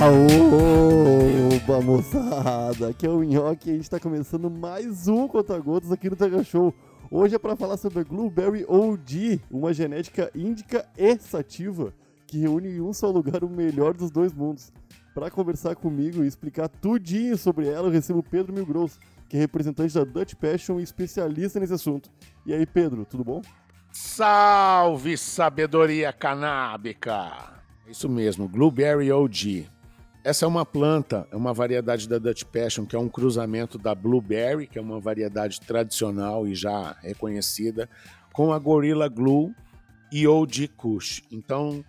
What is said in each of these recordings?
Aoba, moçada! Aqui é o Nhoque e a gente está começando mais um Conta Gotas aqui no Tega Show. Hoje é para falar sobre a Blueberry OG, uma genética índica e sativa que reúne em um só lugar o melhor dos dois mundos. Para conversar comigo e explicar tudinho sobre ela, eu recebo Pedro Milgros, que é representante da Dutch Passion e especialista nesse assunto. E aí, Pedro, tudo bom? Salve sabedoria canábica! Isso mesmo, Blueberry OG. Essa é uma planta, é uma variedade da Dutch Passion, que é um cruzamento da Blueberry, que é uma variedade tradicional e já reconhecida, com a Gorilla Glue e OG Kush. Então,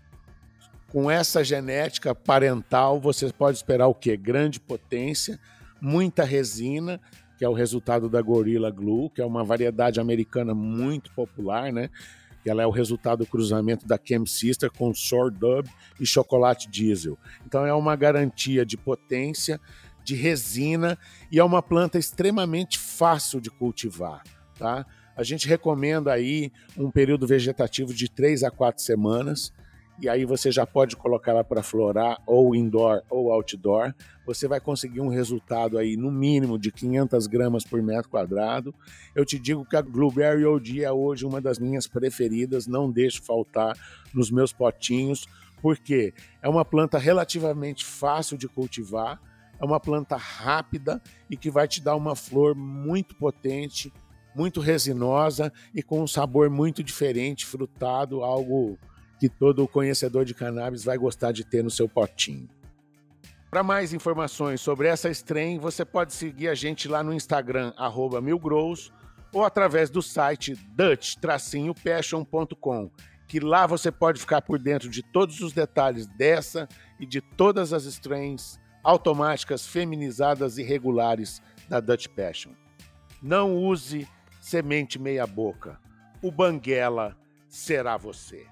com essa genética parental, você pode esperar o quê? Grande potência, muita resina, que é o resultado da Gorilla Glue, que é uma variedade americana muito popular, né? Que ela é o resultado do cruzamento da Chem Sister com Sour Dub e chocolate diesel. Então é uma garantia de potência, de resina e é uma planta extremamente fácil de cultivar, tá? A gente recomenda aí um período vegetativo de 3 a 4 semanas e aí você já pode colocar ela para florar ou indoor ou outdoor. Você vai conseguir um resultado aí no mínimo de 500 gramas por metro quadrado. Eu te digo que a Blueberry OG é hoje uma das minhas preferidas, não deixo faltar nos meus potinhos, porque é uma planta relativamente fácil de cultivar, é uma planta rápida e que vai te dar uma flor muito potente, muito resinosa e com um sabor muito diferente, frutado, algo que todo conhecedor de cannabis vai gostar de ter no seu potinho. Para mais informações sobre essa strain, você pode seguir a gente lá no Instagram, milgrows, ou através do site dutch-passion.com, que lá você pode ficar por dentro de todos os detalhes dessa e de todas as strains automáticas, feminizadas e regulares da Dutch Passion. Não use semente meia boca. O Banguela será você.